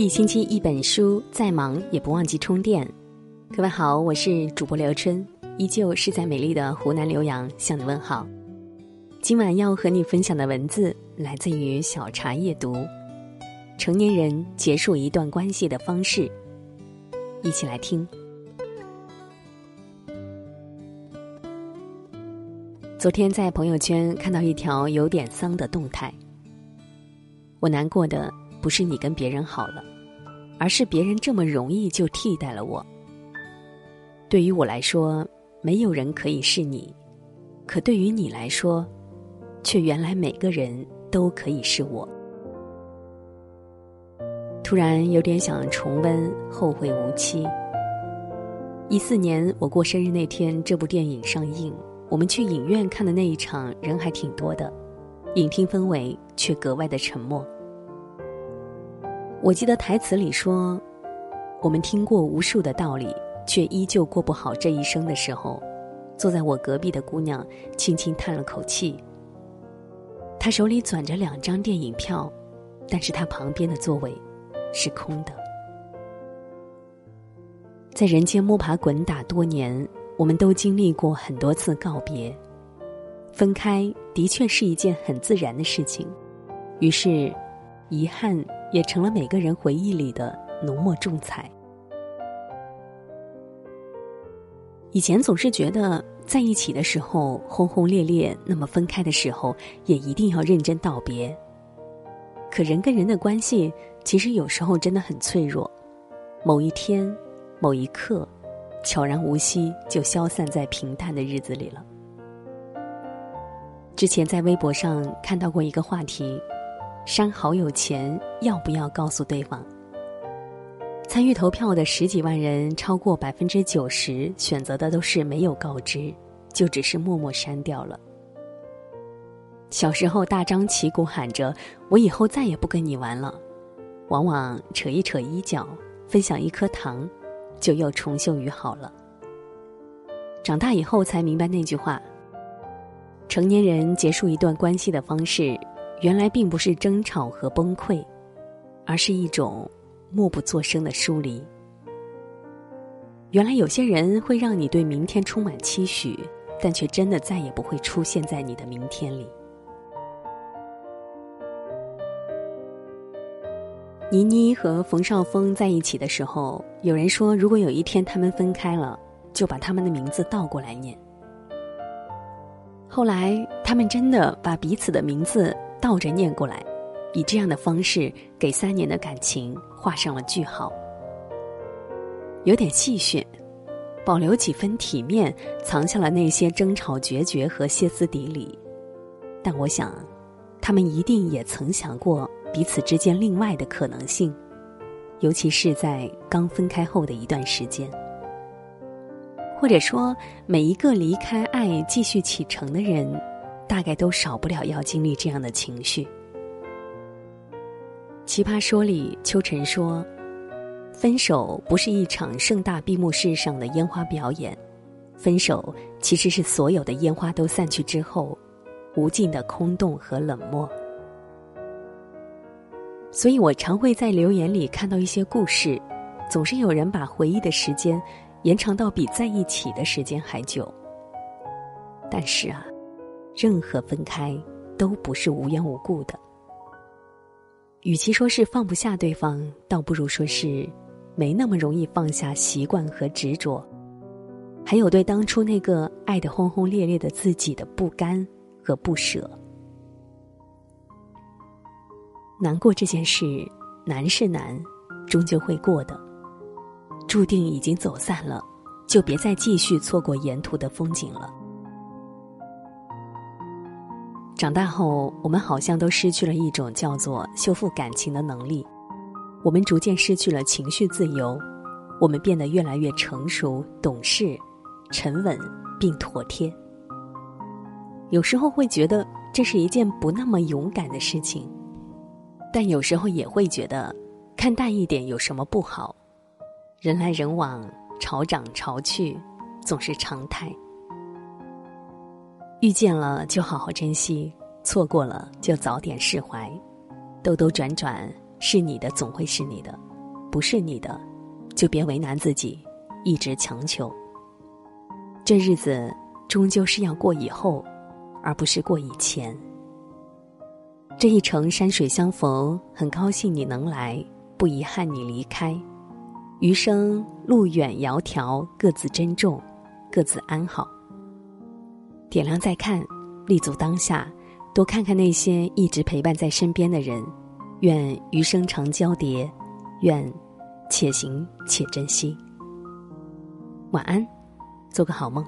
一星期一本书，再忙也不忘记充电。各位好，我是主播刘春，依旧是在美丽的湖南浏阳向你问好。今晚要和你分享的文字来自于小茶夜读，成年人结束一段关系的方式，一起来听。昨天在朋友圈看到一条有点丧的动态，我难过的不是你跟别人好了，而是别人这么容易就替代了我。对于我来说，没有人可以是你，可对于你来说，却原来每个人都可以是我。突然有点想重温《后会无期》。一四年我过生日那天，这部电影上映。我们去影院看的那一场人还挺多的，影厅氛围却格外的沉默。我记得台词里说：“我们听过无数的道理，却依旧过不好这一生的时候，坐在我隔壁的姑娘轻轻叹了口气。她手里攥着两张电影票，但是她旁边的座位是空的。在人间摸爬滚打多年。”我们都经历过很多次告别，分开的确是一件很自然的事情，于是，遗憾也成了每个人回忆里的浓墨重彩。以前总是觉得在一起的时候轰轰烈烈，那么分开的时候也一定要认真道别。可人跟人的关系，其实有时候真的很脆弱，某一天，某一刻。悄然无息，就消散在平淡的日子里了。之前在微博上看到过一个话题：删好友前要不要告诉对方？参与投票的十几万人，超过百分之九十选择的都是没有告知，就只是默默删掉了。小时候大张旗鼓喊着“我以后再也不跟你玩了”，往往扯一扯衣角，分享一颗糖。就又重修于好了。长大以后才明白那句话：成年人结束一段关系的方式，原来并不是争吵和崩溃，而是一种默不作声的疏离。原来有些人会让你对明天充满期许，但却真的再也不会出现在你的明天里。倪妮和冯绍峰在一起的时候，有人说，如果有一天他们分开了，就把他们的名字倒过来念。后来，他们真的把彼此的名字倒着念过来，以这样的方式给三年的感情画上了句号。有点戏谑，保留几分体面，藏下了那些争吵决绝和歇斯底里。但我想，他们一定也曾想过。彼此之间另外的可能性，尤其是在刚分开后的一段时间，或者说每一个离开爱继续启程的人，大概都少不了要经历这样的情绪。奇葩说里，秋晨说：“分手不是一场盛大闭幕式上的烟花表演，分手其实是所有的烟花都散去之后，无尽的空洞和冷漠。”所以我常会在留言里看到一些故事，总是有人把回忆的时间延长到比在一起的时间还久。但是啊，任何分开都不是无缘无故的。与其说是放不下对方，倒不如说是没那么容易放下习惯和执着，还有对当初那个爱的轰轰烈烈的自己的不甘和不舍。难过这件事，难是难，终究会过的。注定已经走散了，就别再继续错过沿途的风景了。长大后，我们好像都失去了一种叫做修复感情的能力，我们逐渐失去了情绪自由，我们变得越来越成熟、懂事、沉稳并妥帖。有时候会觉得这是一件不那么勇敢的事情。但有时候也会觉得，看淡一点有什么不好？人来人往，潮涨潮去，总是常态。遇见了就好好珍惜，错过了就早点释怀。兜兜转转，是你的总会是你的，不是你的，就别为难自己，一直强求。这日子终究是要过以后，而不是过以前。这一程山水相逢，很高兴你能来，不遗憾你离开。余生路远遥迢，各自珍重，各自安好。点亮再看，立足当下，多看看那些一直陪伴在身边的人。愿余生长交叠，愿且行且珍惜。晚安，做个好梦。